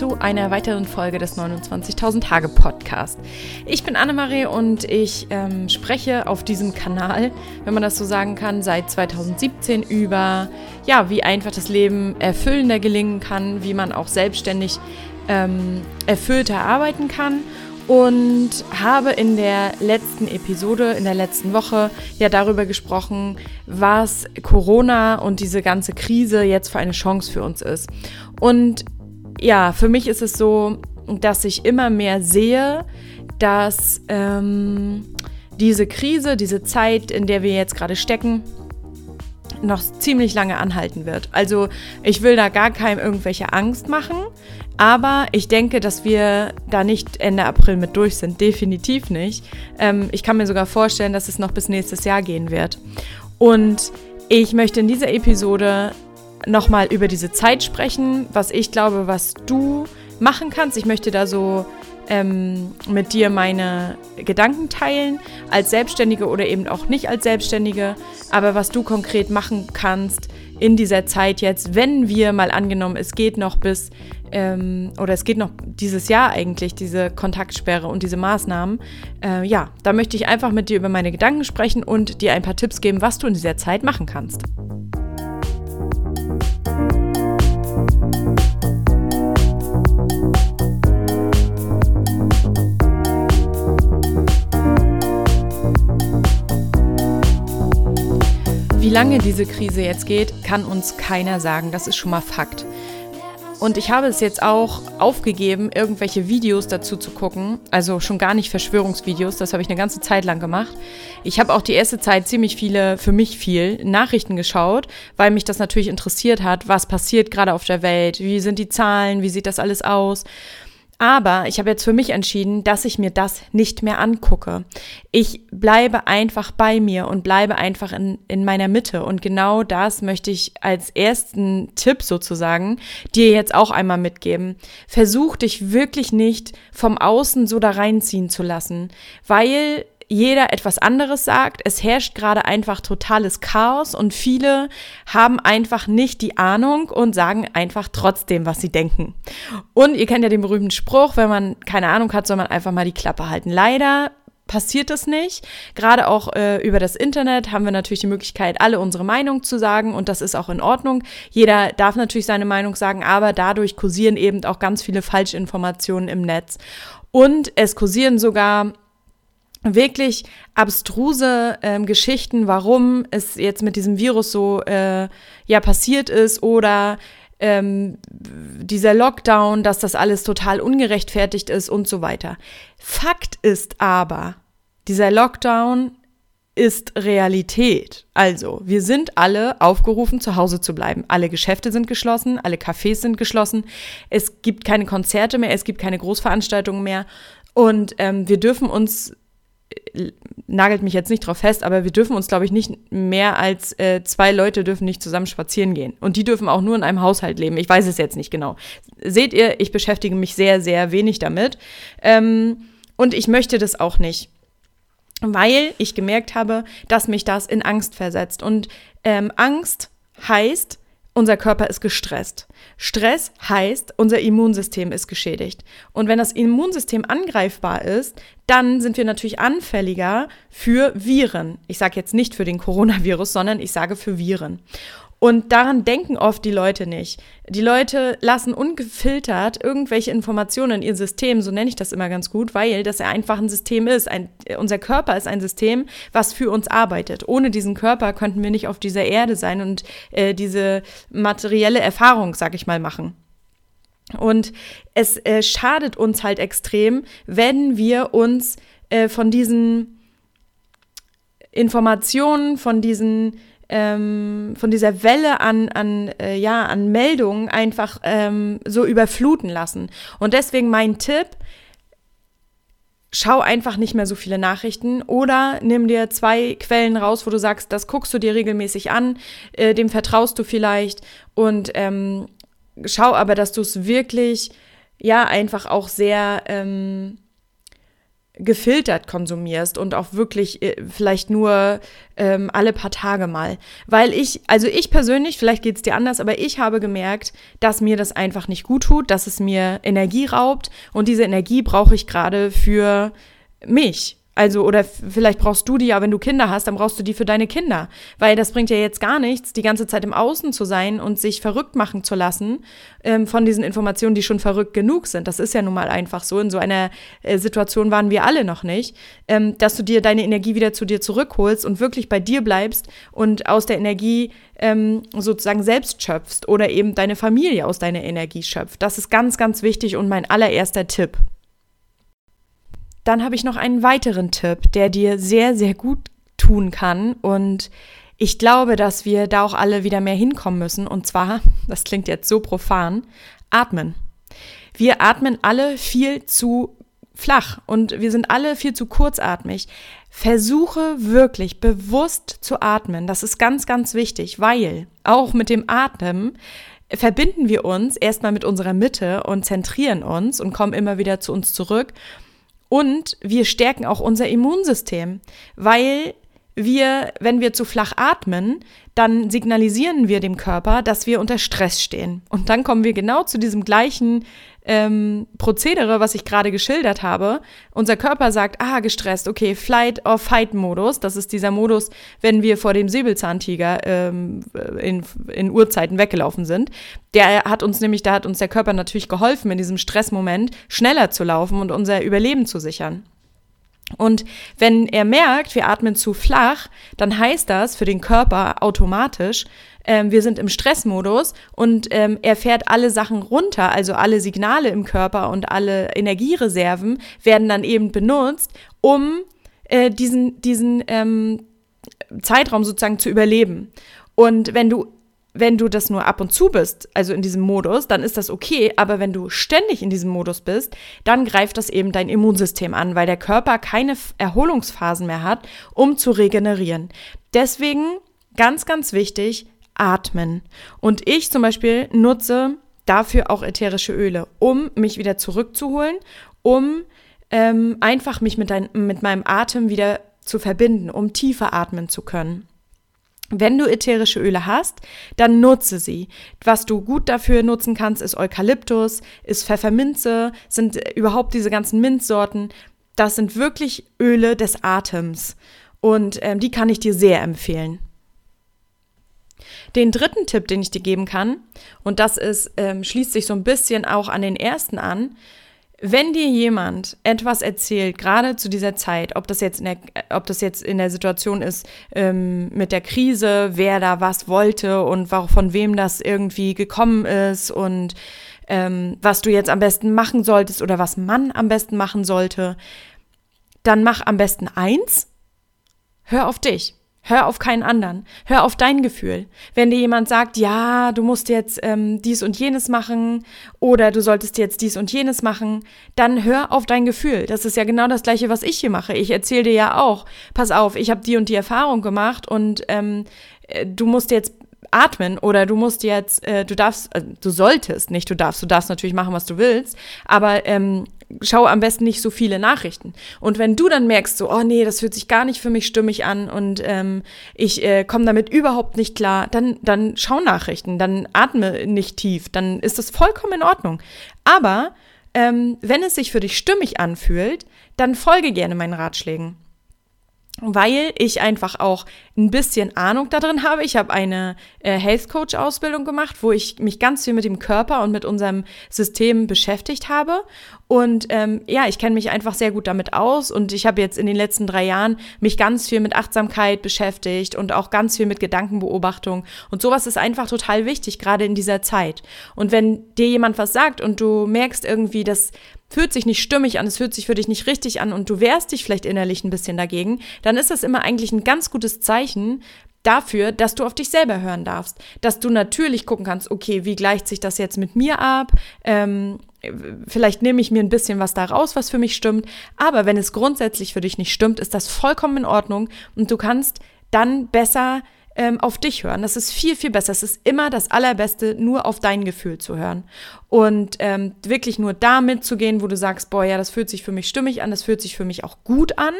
zu einer weiteren Folge des 29.000 Tage Podcast. Ich bin Annemarie und ich ähm, spreche auf diesem Kanal, wenn man das so sagen kann, seit 2017 über, ja, wie einfach das Leben erfüllender gelingen kann, wie man auch selbstständig ähm, erfüllter arbeiten kann und habe in der letzten Episode, in der letzten Woche ja darüber gesprochen, was Corona und diese ganze Krise jetzt für eine Chance für uns ist. Und ja, für mich ist es so, dass ich immer mehr sehe, dass ähm, diese Krise, diese Zeit, in der wir jetzt gerade stecken, noch ziemlich lange anhalten wird. Also ich will da gar keinem irgendwelche Angst machen, aber ich denke, dass wir da nicht Ende April mit durch sind. Definitiv nicht. Ähm, ich kann mir sogar vorstellen, dass es noch bis nächstes Jahr gehen wird. Und ich möchte in dieser Episode nochmal über diese Zeit sprechen, was ich glaube, was du machen kannst. Ich möchte da so ähm, mit dir meine Gedanken teilen, als Selbstständige oder eben auch nicht als Selbstständige, aber was du konkret machen kannst in dieser Zeit jetzt, wenn wir mal angenommen, es geht noch bis, ähm, oder es geht noch dieses Jahr eigentlich, diese Kontaktsperre und diese Maßnahmen, äh, ja, da möchte ich einfach mit dir über meine Gedanken sprechen und dir ein paar Tipps geben, was du in dieser Zeit machen kannst. Wie lange diese Krise jetzt geht, kann uns keiner sagen. Das ist schon mal Fakt. Und ich habe es jetzt auch aufgegeben, irgendwelche Videos dazu zu gucken. Also schon gar nicht Verschwörungsvideos. Das habe ich eine ganze Zeit lang gemacht. Ich habe auch die erste Zeit ziemlich viele, für mich viel, Nachrichten geschaut, weil mich das natürlich interessiert hat. Was passiert gerade auf der Welt? Wie sind die Zahlen? Wie sieht das alles aus? Aber ich habe jetzt für mich entschieden, dass ich mir das nicht mehr angucke. Ich bleibe einfach bei mir und bleibe einfach in, in meiner Mitte. Und genau das möchte ich als ersten Tipp sozusagen dir jetzt auch einmal mitgeben. Versuch dich wirklich nicht vom Außen so da reinziehen zu lassen, weil jeder etwas anderes sagt. Es herrscht gerade einfach totales Chaos und viele haben einfach nicht die Ahnung und sagen einfach trotzdem, was sie denken. Und ihr kennt ja den berühmten Spruch, wenn man keine Ahnung hat, soll man einfach mal die Klappe halten. Leider passiert es nicht. Gerade auch äh, über das Internet haben wir natürlich die Möglichkeit, alle unsere Meinung zu sagen und das ist auch in Ordnung. Jeder darf natürlich seine Meinung sagen, aber dadurch kursieren eben auch ganz viele Falschinformationen im Netz. Und es kursieren sogar wirklich abstruse ähm, Geschichten, warum es jetzt mit diesem Virus so äh, ja passiert ist oder ähm, dieser Lockdown, dass das alles total ungerechtfertigt ist und so weiter. Fakt ist aber, dieser Lockdown ist Realität. Also, wir sind alle aufgerufen, zu Hause zu bleiben. Alle Geschäfte sind geschlossen, alle Cafés sind geschlossen. Es gibt keine Konzerte mehr, es gibt keine Großveranstaltungen mehr. Und ähm, wir dürfen uns nagelt mich jetzt nicht drauf fest, aber wir dürfen uns, glaube ich, nicht mehr als äh, zwei Leute dürfen nicht zusammen spazieren gehen. Und die dürfen auch nur in einem Haushalt leben. Ich weiß es jetzt nicht genau. Seht ihr, ich beschäftige mich sehr, sehr wenig damit. Ähm, und ich möchte das auch nicht. Weil ich gemerkt habe, dass mich das in Angst versetzt. Und ähm, Angst heißt, unser Körper ist gestresst. Stress heißt, unser Immunsystem ist geschädigt. Und wenn das Immunsystem angreifbar ist, dann sind wir natürlich anfälliger für Viren. Ich sage jetzt nicht für den Coronavirus, sondern ich sage für Viren. Und daran denken oft die Leute nicht. Die Leute lassen ungefiltert irgendwelche Informationen in ihr System, so nenne ich das immer ganz gut, weil das einfach ein System ist. Ein, unser Körper ist ein System, was für uns arbeitet. Ohne diesen Körper könnten wir nicht auf dieser Erde sein und äh, diese materielle Erfahrung, sag ich mal, machen. Und es äh, schadet uns halt extrem, wenn wir uns äh, von diesen Informationen, von diesen ähm, von dieser Welle an, an, äh, ja, an Meldungen einfach ähm, so überfluten lassen. Und deswegen mein Tipp, schau einfach nicht mehr so viele Nachrichten oder nimm dir zwei Quellen raus, wo du sagst, das guckst du dir regelmäßig an, äh, dem vertraust du vielleicht und ähm, schau aber, dass du es wirklich, ja, einfach auch sehr ähm, gefiltert konsumierst und auch wirklich äh, vielleicht nur ähm, alle paar Tage mal. Weil ich, also ich persönlich, vielleicht geht es dir anders, aber ich habe gemerkt, dass mir das einfach nicht gut tut, dass es mir Energie raubt und diese Energie brauche ich gerade für mich, also, oder vielleicht brauchst du die ja, wenn du Kinder hast, dann brauchst du die für deine Kinder. Weil das bringt ja jetzt gar nichts, die ganze Zeit im Außen zu sein und sich verrückt machen zu lassen ähm, von diesen Informationen, die schon verrückt genug sind. Das ist ja nun mal einfach so. In so einer äh, Situation waren wir alle noch nicht, ähm, dass du dir deine Energie wieder zu dir zurückholst und wirklich bei dir bleibst und aus der Energie ähm, sozusagen selbst schöpfst oder eben deine Familie aus deiner Energie schöpft. Das ist ganz, ganz wichtig und mein allererster Tipp. Dann habe ich noch einen weiteren Tipp, der dir sehr, sehr gut tun kann. Und ich glaube, dass wir da auch alle wieder mehr hinkommen müssen. Und zwar, das klingt jetzt so profan, atmen. Wir atmen alle viel zu flach und wir sind alle viel zu kurzatmig. Versuche wirklich bewusst zu atmen. Das ist ganz, ganz wichtig, weil auch mit dem Atmen verbinden wir uns erstmal mit unserer Mitte und zentrieren uns und kommen immer wieder zu uns zurück. Und wir stärken auch unser Immunsystem, weil wir, wenn wir zu flach atmen, dann signalisieren wir dem Körper, dass wir unter Stress stehen. Und dann kommen wir genau zu diesem gleichen ähm, Prozedere, was ich gerade geschildert habe. Unser Körper sagt, ah, gestresst, okay, Flight or Fight Modus. Das ist dieser Modus, wenn wir vor dem Säbelzahntiger ähm, in, in Urzeiten weggelaufen sind. Der hat uns nämlich, da hat uns der Körper natürlich geholfen, in diesem Stressmoment schneller zu laufen und unser Überleben zu sichern. Und wenn er merkt, wir atmen zu flach, dann heißt das für den Körper automatisch, ähm, wir sind im Stressmodus und ähm, er fährt alle Sachen runter, also alle Signale im Körper und alle Energiereserven werden dann eben benutzt, um äh, diesen, diesen ähm, Zeitraum sozusagen zu überleben. Und wenn du wenn du das nur ab und zu bist, also in diesem Modus, dann ist das okay. Aber wenn du ständig in diesem Modus bist, dann greift das eben dein Immunsystem an, weil der Körper keine Erholungsphasen mehr hat, um zu regenerieren. Deswegen ganz, ganz wichtig, atmen. Und ich zum Beispiel nutze dafür auch ätherische Öle, um mich wieder zurückzuholen, um ähm, einfach mich mit, dein, mit meinem Atem wieder zu verbinden, um tiefer atmen zu können. Wenn du ätherische Öle hast, dann nutze sie. Was du gut dafür nutzen kannst, ist Eukalyptus, ist Pfefferminze, sind überhaupt diese ganzen Minzsorten. Das sind wirklich Öle des Atems. Und ähm, die kann ich dir sehr empfehlen. Den dritten Tipp, den ich dir geben kann, und das ist, ähm, schließt sich so ein bisschen auch an den ersten an, wenn dir jemand etwas erzählt, gerade zu dieser Zeit, ob das jetzt in der, ob das jetzt in der Situation ist ähm, mit der Krise, wer da was wollte und von wem das irgendwie gekommen ist und ähm, was du jetzt am besten machen solltest oder was man am besten machen sollte, dann mach am besten eins, hör auf dich. Hör auf keinen anderen. Hör auf dein Gefühl. Wenn dir jemand sagt, ja, du musst jetzt ähm, dies und jenes machen oder du solltest jetzt dies und jenes machen, dann hör auf dein Gefühl. Das ist ja genau das gleiche, was ich hier mache. Ich erzähle dir ja auch, pass auf, ich habe die und die Erfahrung gemacht und ähm, äh, du musst jetzt atmen oder du musst jetzt, äh, du darfst, äh, du solltest, nicht du darfst, du darfst natürlich machen, was du willst, aber ähm, schau am besten nicht so viele Nachrichten. Und wenn du dann merkst, so, oh nee, das fühlt sich gar nicht für mich stimmig an und ähm, ich äh, komme damit überhaupt nicht klar, dann, dann schau Nachrichten, dann atme nicht tief, dann ist das vollkommen in Ordnung. Aber ähm, wenn es sich für dich stimmig anfühlt, dann folge gerne meinen Ratschlägen weil ich einfach auch ein bisschen Ahnung darin habe. Ich habe eine äh, Health Coach Ausbildung gemacht, wo ich mich ganz viel mit dem Körper und mit unserem System beschäftigt habe. Und ähm, ja, ich kenne mich einfach sehr gut damit aus und ich habe jetzt in den letzten drei Jahren mich ganz viel mit Achtsamkeit beschäftigt und auch ganz viel mit Gedankenbeobachtung. Und sowas ist einfach total wichtig, gerade in dieser Zeit. Und wenn dir jemand was sagt und du merkst irgendwie, dass fühlt sich nicht stimmig an, es fühlt sich für dich nicht richtig an und du wehrst dich vielleicht innerlich ein bisschen dagegen, dann ist das immer eigentlich ein ganz gutes Zeichen dafür, dass du auf dich selber hören darfst. Dass du natürlich gucken kannst, okay, wie gleicht sich das jetzt mit mir ab? Ähm, vielleicht nehme ich mir ein bisschen was da raus, was für mich stimmt. Aber wenn es grundsätzlich für dich nicht stimmt, ist das vollkommen in Ordnung und du kannst dann besser ähm, auf dich hören. Das ist viel, viel besser. Es ist immer das Allerbeste, nur auf dein Gefühl zu hören. Und ähm, wirklich nur damit zu gehen, wo du sagst, boah, ja, das fühlt sich für mich stimmig an, das fühlt sich für mich auch gut an.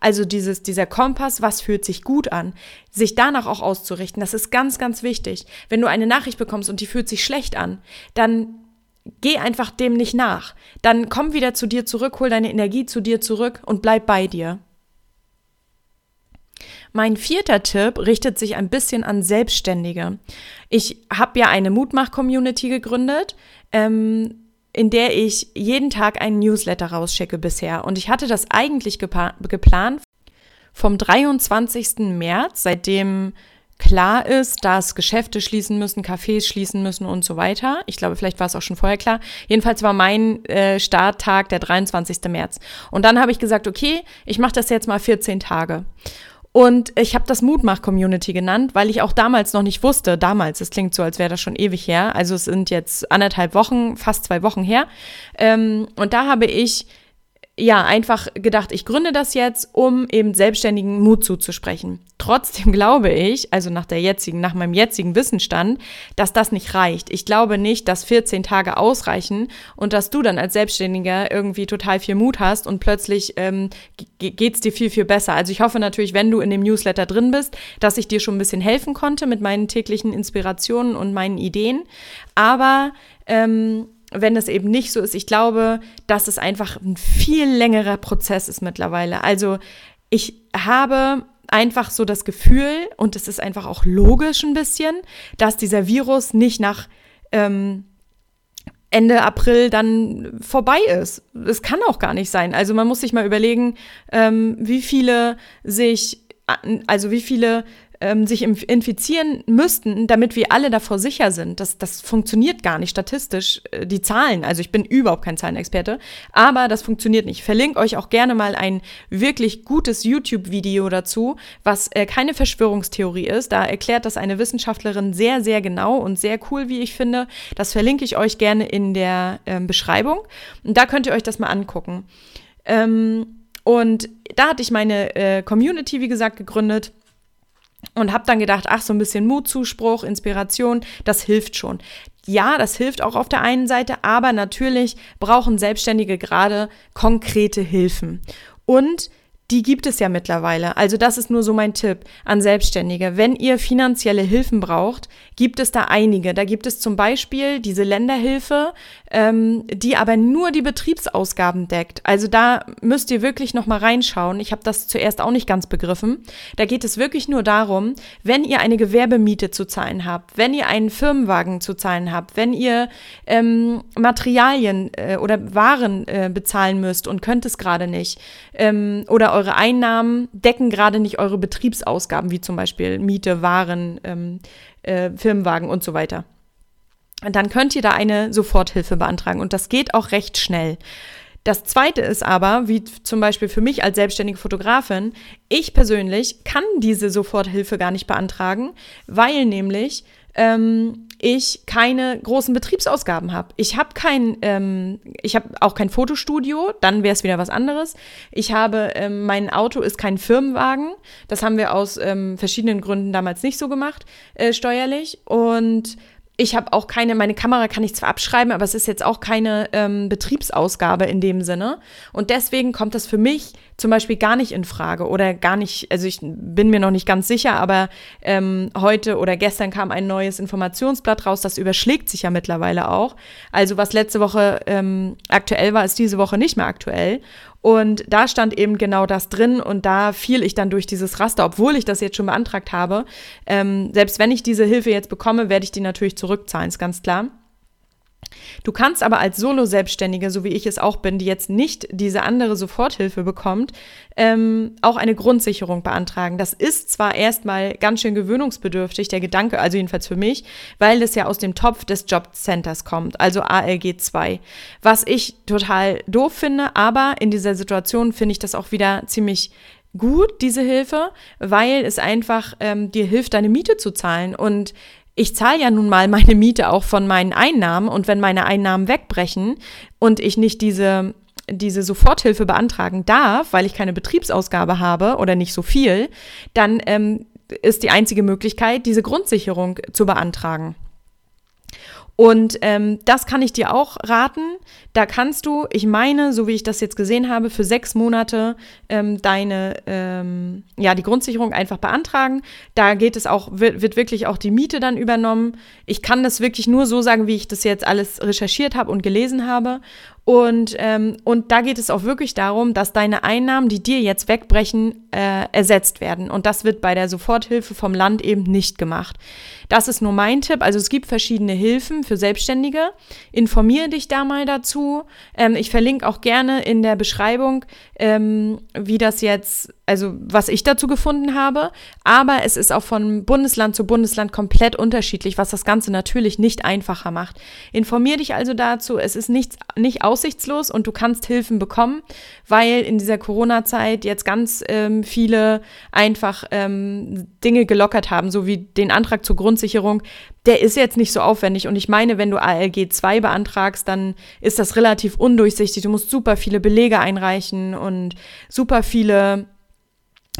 Also dieses, dieser Kompass, was fühlt sich gut an, sich danach auch auszurichten, das ist ganz, ganz wichtig. Wenn du eine Nachricht bekommst und die fühlt sich schlecht an, dann geh einfach dem nicht nach. Dann komm wieder zu dir zurück, hol deine Energie zu dir zurück und bleib bei dir. Mein vierter Tipp richtet sich ein bisschen an Selbstständige. Ich habe ja eine Mutmach-Community gegründet, ähm, in der ich jeden Tag einen Newsletter rausschicke bisher. Und ich hatte das eigentlich geplant vom 23. März, seitdem klar ist, dass Geschäfte schließen müssen, Cafés schließen müssen und so weiter. Ich glaube, vielleicht war es auch schon vorher klar. Jedenfalls war mein äh, Starttag der 23. März. Und dann habe ich gesagt, okay, ich mache das jetzt mal 14 Tage. Und ich habe das Mutmach-Community genannt, weil ich auch damals noch nicht wusste, damals, es klingt so, als wäre das schon ewig her, also es sind jetzt anderthalb Wochen, fast zwei Wochen her. Ähm, und da habe ich ja, einfach gedacht, ich gründe das jetzt, um eben selbstständigen Mut zuzusprechen. Trotzdem glaube ich, also nach der jetzigen, nach meinem jetzigen Wissensstand, dass das nicht reicht. Ich glaube nicht, dass 14 Tage ausreichen und dass du dann als Selbstständiger irgendwie total viel Mut hast und plötzlich ähm, geht's dir viel, viel besser. Also ich hoffe natürlich, wenn du in dem Newsletter drin bist, dass ich dir schon ein bisschen helfen konnte mit meinen täglichen Inspirationen und meinen Ideen. Aber ähm, wenn es eben nicht so ist. Ich glaube, dass es einfach ein viel längerer Prozess ist mittlerweile. Also ich habe einfach so das Gefühl, und es ist einfach auch logisch ein bisschen, dass dieser Virus nicht nach ähm, Ende April dann vorbei ist. Es kann auch gar nicht sein. Also man muss sich mal überlegen, ähm, wie viele sich, also wie viele ähm, sich infizieren müssten, damit wir alle davor sicher sind. Das, das funktioniert gar nicht statistisch, äh, die Zahlen. Also ich bin überhaupt kein Zahlenexperte, aber das funktioniert nicht. Ich verlinke euch auch gerne mal ein wirklich gutes YouTube-Video dazu, was äh, keine Verschwörungstheorie ist. Da erklärt das eine Wissenschaftlerin sehr, sehr genau und sehr cool, wie ich finde. Das verlinke ich euch gerne in der ähm, Beschreibung. Und da könnt ihr euch das mal angucken. Ähm, und da hatte ich meine äh, Community, wie gesagt, gegründet und habe dann gedacht, ach, so ein bisschen Mutzuspruch, Inspiration, das hilft schon. Ja, das hilft auch auf der einen Seite, aber natürlich brauchen Selbstständige gerade konkrete Hilfen. Und die gibt es ja mittlerweile. Also das ist nur so mein Tipp an Selbstständige. Wenn ihr finanzielle Hilfen braucht, gibt es da einige. Da gibt es zum Beispiel diese Länderhilfe, ähm, die aber nur die Betriebsausgaben deckt. Also da müsst ihr wirklich noch mal reinschauen. Ich habe das zuerst auch nicht ganz begriffen. Da geht es wirklich nur darum, wenn ihr eine Gewerbemiete zu zahlen habt, wenn ihr einen Firmenwagen zu zahlen habt, wenn ihr ähm, Materialien äh, oder Waren äh, bezahlen müsst und könnt es gerade nicht ähm, oder eure Einnahmen decken gerade nicht eure Betriebsausgaben, wie zum Beispiel Miete, Waren, ähm, äh, Firmenwagen und so weiter. Dann könnt ihr da eine Soforthilfe beantragen und das geht auch recht schnell. Das zweite ist aber, wie zum Beispiel für mich als selbstständige Fotografin, ich persönlich kann diese Soforthilfe gar nicht beantragen, weil nämlich ähm, ich keine großen Betriebsausgaben habe. Ich habe kein, ähm, ich habe auch kein Fotostudio, dann wäre es wieder was anderes. Ich habe, ähm, mein Auto ist kein Firmenwagen. Das haben wir aus ähm, verschiedenen Gründen damals nicht so gemacht, äh, steuerlich. Und ich habe auch keine, meine Kamera kann ich zwar abschreiben, aber es ist jetzt auch keine ähm, Betriebsausgabe in dem Sinne. Und deswegen kommt das für mich zum Beispiel gar nicht in Frage oder gar nicht, also ich bin mir noch nicht ganz sicher, aber ähm, heute oder gestern kam ein neues Informationsblatt raus, das überschlägt sich ja mittlerweile auch. Also was letzte Woche ähm, aktuell war, ist diese Woche nicht mehr aktuell. Und da stand eben genau das drin und da fiel ich dann durch dieses Raster, obwohl ich das jetzt schon beantragt habe. Ähm, selbst wenn ich diese Hilfe jetzt bekomme, werde ich die natürlich zurückzahlen, ist ganz klar. Du kannst aber als Solo-Selbstständige, so wie ich es auch bin, die jetzt nicht diese andere Soforthilfe bekommt, ähm, auch eine Grundsicherung beantragen. Das ist zwar erstmal ganz schön gewöhnungsbedürftig, der Gedanke, also jedenfalls für mich, weil es ja aus dem Topf des Jobcenters kommt, also ALG 2. Was ich total doof finde, aber in dieser Situation finde ich das auch wieder ziemlich gut, diese Hilfe, weil es einfach ähm, dir hilft, deine Miete zu zahlen. Und ich zahle ja nun mal meine Miete auch von meinen Einnahmen und wenn meine Einnahmen wegbrechen und ich nicht diese diese Soforthilfe beantragen darf, weil ich keine Betriebsausgabe habe oder nicht so viel, dann ähm, ist die einzige Möglichkeit, diese Grundsicherung zu beantragen. Und ähm, das kann ich dir auch raten. Da kannst du, ich meine, so wie ich das jetzt gesehen habe, für sechs Monate ähm, deine, ähm, ja, die Grundsicherung einfach beantragen. Da geht es auch, wird, wird wirklich auch die Miete dann übernommen. Ich kann das wirklich nur so sagen, wie ich das jetzt alles recherchiert habe und gelesen habe. Und, ähm, und da geht es auch wirklich darum, dass deine Einnahmen, die dir jetzt wegbrechen, äh, ersetzt werden. Und das wird bei der Soforthilfe vom Land eben nicht gemacht. Das ist nur mein Tipp. Also es gibt verschiedene Hilfen für Selbstständige. Informiere dich da mal dazu. Ähm, ich verlinke auch gerne in der Beschreibung, ähm, wie das jetzt, also was ich dazu gefunden habe. Aber es ist auch von Bundesland zu Bundesland komplett unterschiedlich, was das Ganze natürlich nicht einfacher macht. Informiere dich also dazu. Es ist nichts, nicht aussichtslos und du kannst Hilfen bekommen, weil in dieser Corona-Zeit jetzt ganz ähm, viele einfach ähm, Dinge gelockert haben, so wie den Antrag zur Grundsicherung. Der ist jetzt nicht so aufwendig und ich meine, wenn du ALG 2 beantragst, dann ist das relativ undurchsichtig. Du musst super viele Belege einreichen und super viele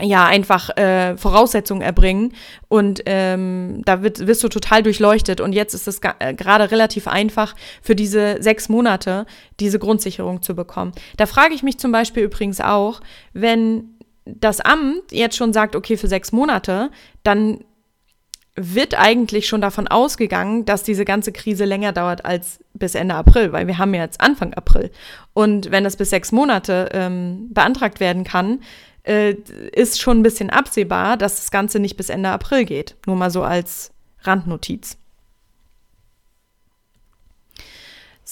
ja, einfach äh, Voraussetzungen erbringen und ähm, da wird, wirst du total durchleuchtet und jetzt ist es äh, gerade relativ einfach für diese sechs Monate diese Grundsicherung zu bekommen. Da frage ich mich zum Beispiel übrigens auch, wenn das Amt jetzt schon sagt, okay, für sechs Monate, dann wird eigentlich schon davon ausgegangen, dass diese ganze Krise länger dauert als bis Ende April, weil wir haben ja jetzt Anfang April. Und wenn das bis sechs Monate ähm, beantragt werden kann, äh, ist schon ein bisschen absehbar, dass das Ganze nicht bis Ende April geht. Nur mal so als Randnotiz.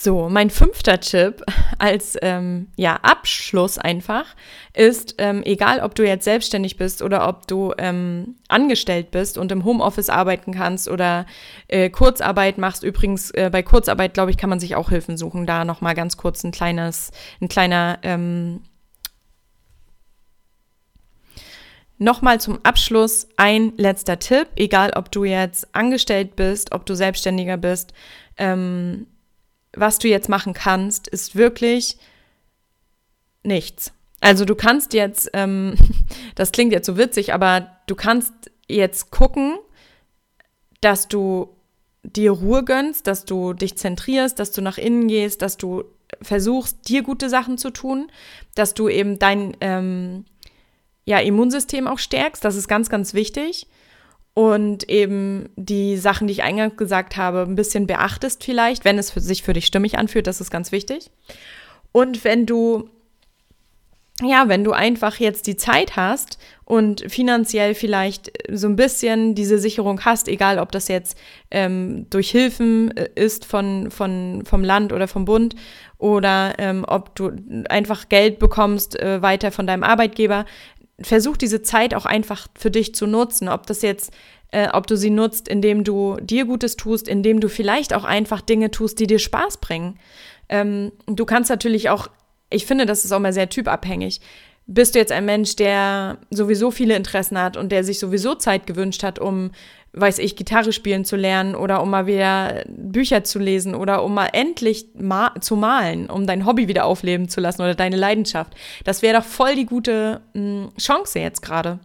So, mein fünfter Tipp als ähm, ja, Abschluss einfach ist, ähm, egal ob du jetzt selbstständig bist oder ob du ähm, angestellt bist und im Homeoffice arbeiten kannst oder äh, Kurzarbeit machst. Übrigens, äh, bei Kurzarbeit, glaube ich, kann man sich auch Hilfen suchen. Da nochmal ganz kurz ein kleines, ein kleiner ähm, Nochmal zum Abschluss ein letzter Tipp, egal ob du jetzt angestellt bist, ob du selbstständiger bist, ähm, was du jetzt machen kannst, ist wirklich nichts. Also du kannst jetzt, ähm, das klingt jetzt so witzig, aber du kannst jetzt gucken, dass du dir Ruhe gönnst, dass du dich zentrierst, dass du nach innen gehst, dass du versuchst, dir gute Sachen zu tun, dass du eben dein ähm, ja, Immunsystem auch stärkst. Das ist ganz, ganz wichtig. Und eben die Sachen, die ich eingangs gesagt habe, ein bisschen beachtest vielleicht, wenn es für sich für dich stimmig anfühlt, das ist ganz wichtig. Und wenn du ja, wenn du einfach jetzt die Zeit hast und finanziell vielleicht so ein bisschen diese Sicherung hast, egal ob das jetzt ähm, durch Hilfen äh, ist von, von, vom Land oder vom Bund oder ähm, ob du einfach Geld bekommst äh, weiter von deinem Arbeitgeber, versuch diese Zeit auch einfach für dich zu nutzen. Ob das jetzt, äh, ob du sie nutzt, indem du dir Gutes tust, indem du vielleicht auch einfach Dinge tust, die dir Spaß bringen. Ähm, du kannst natürlich auch, ich finde, das ist auch mal sehr typabhängig. Bist du jetzt ein Mensch, der sowieso viele Interessen hat und der sich sowieso Zeit gewünscht hat, um weiß ich, Gitarre spielen zu lernen oder um mal wieder Bücher zu lesen oder um mal endlich ma zu malen, um dein Hobby wieder aufleben zu lassen oder deine Leidenschaft. Das wäre doch voll die gute mh, hm, Chance jetzt gerade.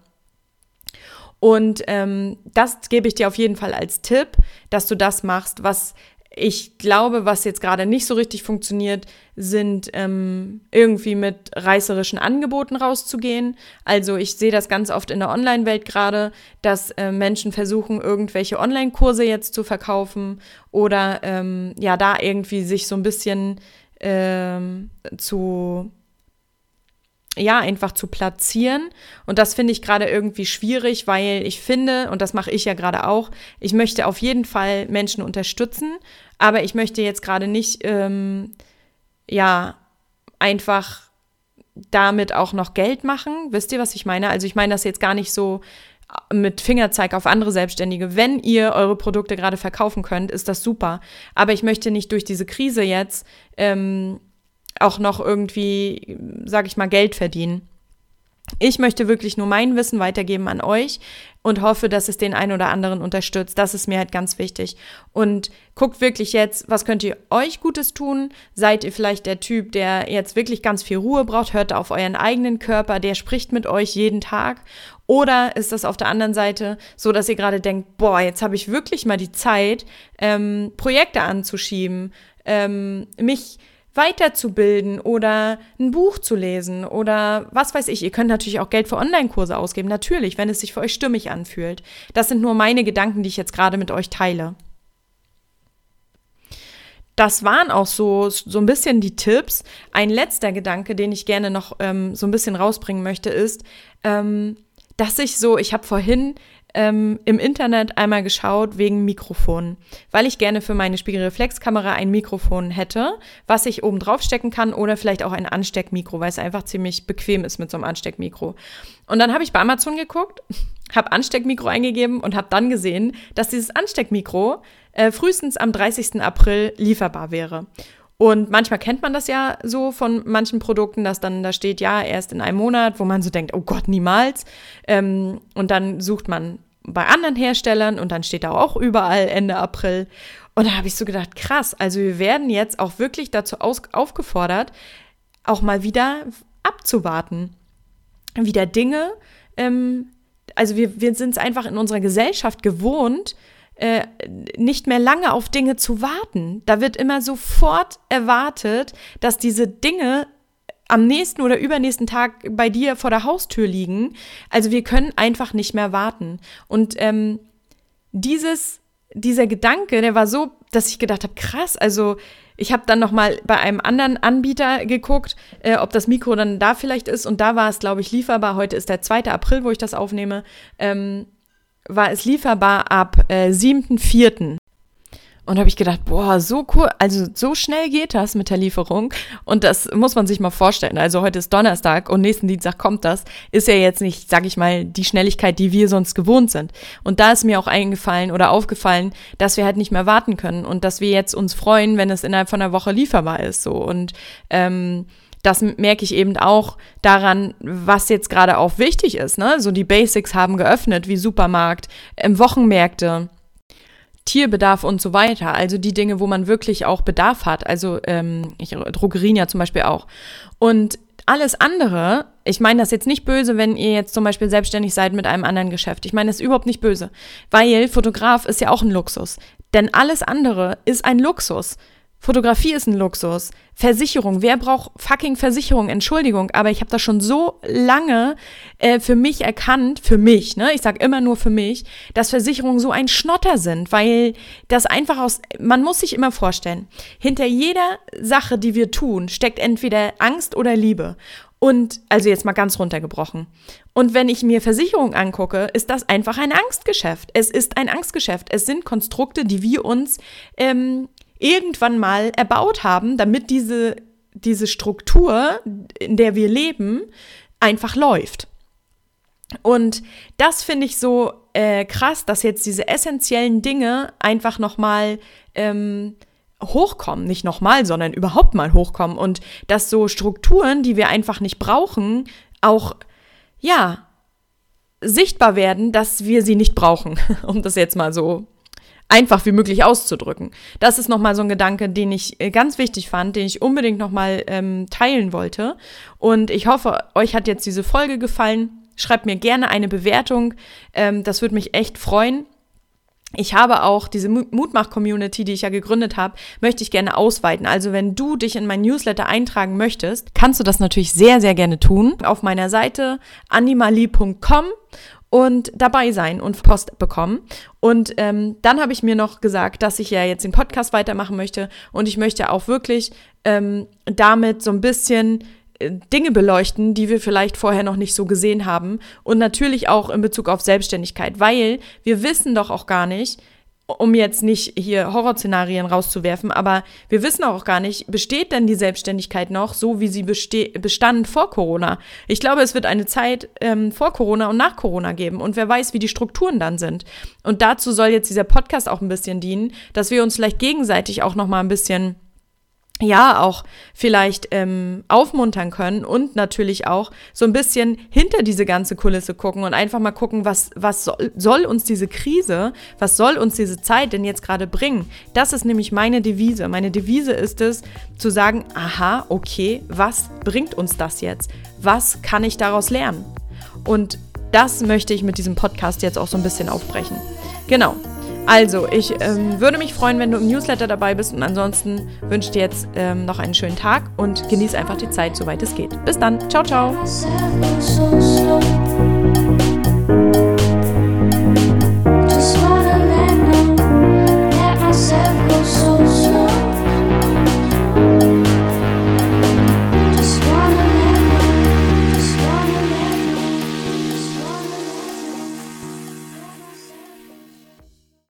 Und ähm, das gebe ich dir auf jeden Fall als Tipp, dass du das machst, was ich glaube, was jetzt gerade nicht so richtig funktioniert, sind ähm, irgendwie mit reißerischen Angeboten rauszugehen. Also ich sehe das ganz oft in der Online-Welt gerade, dass äh, Menschen versuchen, irgendwelche Online-Kurse jetzt zu verkaufen oder ähm, ja, da irgendwie sich so ein bisschen ähm, zu ja, einfach zu platzieren. Und das finde ich gerade irgendwie schwierig, weil ich finde, und das mache ich ja gerade auch, ich möchte auf jeden Fall Menschen unterstützen, aber ich möchte jetzt gerade nicht, ähm, ja, einfach damit auch noch Geld machen. Wisst ihr, was ich meine? Also ich meine das jetzt gar nicht so mit Fingerzeig auf andere Selbstständige. Wenn ihr eure Produkte gerade verkaufen könnt, ist das super. Aber ich möchte nicht durch diese Krise jetzt ähm, auch noch irgendwie, sag ich mal, Geld verdienen. Ich möchte wirklich nur mein Wissen weitergeben an euch. und hoffe, dass es den einen oder anderen unterstützt. Das ist mir halt ganz wichtig. Und guckt wirklich jetzt, was könnt ihr euch Gutes tun? Seid ihr vielleicht der Typ, der jetzt wirklich ganz viel Ruhe braucht? Hört auf euren eigenen Körper, der spricht mit euch jeden Tag. Oder ist das auf der anderen Seite so, dass ihr gerade denkt, boah, jetzt habe ich wirklich mal die Zeit, ähm, Projekte anzuschieben, ähm, mich weiterzubilden oder ein Buch zu lesen oder was weiß ich. Ihr könnt natürlich auch Geld für Online-Kurse ausgeben, natürlich, wenn es sich für euch stimmig anfühlt. Das sind nur meine Gedanken, die ich jetzt gerade mit euch teile. Das waren auch so, so ein bisschen die Tipps. Ein letzter Gedanke, den ich gerne noch ähm, so ein bisschen rausbringen möchte, ist, ähm, dass ich so, ich habe vorhin ähm, im Internet einmal geschaut wegen Mikrofonen, weil ich gerne für meine Spiegelreflexkamera ein Mikrofon hätte, was ich oben drauf stecken kann oder vielleicht auch ein Ansteckmikro, weil es einfach ziemlich bequem ist mit so einem Ansteckmikro. Und dann habe ich bei Amazon geguckt, habe Ansteckmikro eingegeben und habe dann gesehen, dass dieses Ansteckmikro äh, frühestens am 30. April lieferbar wäre. Und manchmal kennt man das ja so von manchen Produkten, dass dann da steht, ja, erst in einem Monat, wo man so denkt, oh Gott, niemals. Ähm, und dann sucht man bei anderen Herstellern und dann steht da auch überall Ende April. Und da habe ich so gedacht, krass, also wir werden jetzt auch wirklich dazu aufgefordert, auch mal wieder abzuwarten. Wieder Dinge, ähm, also wir, wir sind es einfach in unserer Gesellschaft gewohnt, äh, nicht mehr lange auf Dinge zu warten. Da wird immer sofort erwartet, dass diese Dinge am nächsten oder übernächsten Tag bei dir vor der Haustür liegen. Also wir können einfach nicht mehr warten. Und ähm, dieses, dieser Gedanke, der war so, dass ich gedacht habe, krass, also ich habe dann noch mal bei einem anderen Anbieter geguckt, äh, ob das Mikro dann da vielleicht ist. Und da war es, glaube ich, lieferbar. Heute ist der 2. April, wo ich das aufnehme. Ähm, war es lieferbar ab äh, 7.4. Und habe ich gedacht, boah, so cool, also so schnell geht das mit der Lieferung. Und das muss man sich mal vorstellen. Also heute ist Donnerstag und nächsten Dienstag kommt das. Ist ja jetzt nicht, sag ich mal, die Schnelligkeit, die wir sonst gewohnt sind. Und da ist mir auch eingefallen oder aufgefallen, dass wir halt nicht mehr warten können und dass wir jetzt uns freuen, wenn es innerhalb von einer Woche lieferbar ist. So und ähm, das merke ich eben auch daran, was jetzt gerade auch wichtig ist. Ne? So die Basics haben geöffnet, wie Supermarkt, ähm, Wochenmärkte. Tierbedarf und so weiter, also die Dinge, wo man wirklich auch Bedarf hat, also ähm, ich, Drogerien ja zum Beispiel auch. Und alles andere, ich meine das jetzt nicht böse, wenn ihr jetzt zum Beispiel selbstständig seid mit einem anderen Geschäft. Ich meine das überhaupt nicht böse, weil Fotograf ist ja auch ein Luxus. Denn alles andere ist ein Luxus. Fotografie ist ein Luxus. Versicherung, wer braucht fucking Versicherung? Entschuldigung, aber ich habe das schon so lange äh, für mich erkannt, für mich, ne? Ich sage immer nur für mich, dass Versicherungen so ein Schnotter sind, weil das einfach aus, man muss sich immer vorstellen, hinter jeder Sache, die wir tun, steckt entweder Angst oder Liebe. Und also jetzt mal ganz runtergebrochen. Und wenn ich mir Versicherung angucke, ist das einfach ein Angstgeschäft. Es ist ein Angstgeschäft. Es sind Konstrukte, die wir uns ähm, irgendwann mal erbaut haben, damit diese, diese Struktur, in der wir leben, einfach läuft. Und das finde ich so äh, krass, dass jetzt diese essentiellen Dinge einfach nochmal ähm, hochkommen. Nicht nochmal, sondern überhaupt mal hochkommen. Und dass so Strukturen, die wir einfach nicht brauchen, auch, ja, sichtbar werden, dass wir sie nicht brauchen, um das jetzt mal so einfach wie möglich auszudrücken. Das ist nochmal so ein Gedanke, den ich äh, ganz wichtig fand, den ich unbedingt nochmal ähm, teilen wollte. Und ich hoffe, euch hat jetzt diese Folge gefallen. Schreibt mir gerne eine Bewertung. Ähm, das würde mich echt freuen. Ich habe auch diese Mutmach-Community, die ich ja gegründet habe, möchte ich gerne ausweiten. Also wenn du dich in mein Newsletter eintragen möchtest, kannst du das natürlich sehr, sehr gerne tun. Auf meiner Seite animali.com und dabei sein und Post bekommen. Und ähm, dann habe ich mir noch gesagt, dass ich ja jetzt den Podcast weitermachen möchte und ich möchte auch wirklich ähm, damit so ein bisschen äh, Dinge beleuchten, die wir vielleicht vorher noch nicht so gesehen haben und natürlich auch in Bezug auf Selbstständigkeit, weil wir wissen doch auch gar nicht, um jetzt nicht hier Horrorszenarien rauszuwerfen, aber wir wissen auch gar nicht, besteht denn die Selbstständigkeit noch so, wie sie bestand vor Corona? Ich glaube, es wird eine Zeit ähm, vor Corona und nach Corona geben und wer weiß, wie die Strukturen dann sind. Und dazu soll jetzt dieser Podcast auch ein bisschen dienen, dass wir uns vielleicht gegenseitig auch noch mal ein bisschen ja auch vielleicht ähm, aufmuntern können und natürlich auch so ein bisschen hinter diese ganze Kulisse gucken und einfach mal gucken, was, was soll, soll uns diese Krise, was soll uns diese Zeit denn jetzt gerade bringen? Das ist nämlich meine Devise. Meine Devise ist es, zu sagen, aha, okay, was bringt uns das jetzt? Was kann ich daraus lernen? Und das möchte ich mit diesem Podcast jetzt auch so ein bisschen aufbrechen. Genau, also, ich ähm, würde mich freuen, wenn du im Newsletter dabei bist und ansonsten wünsche ich dir jetzt ähm, noch einen schönen Tag und genieße einfach die Zeit, soweit es geht. Bis dann. Ciao, ciao.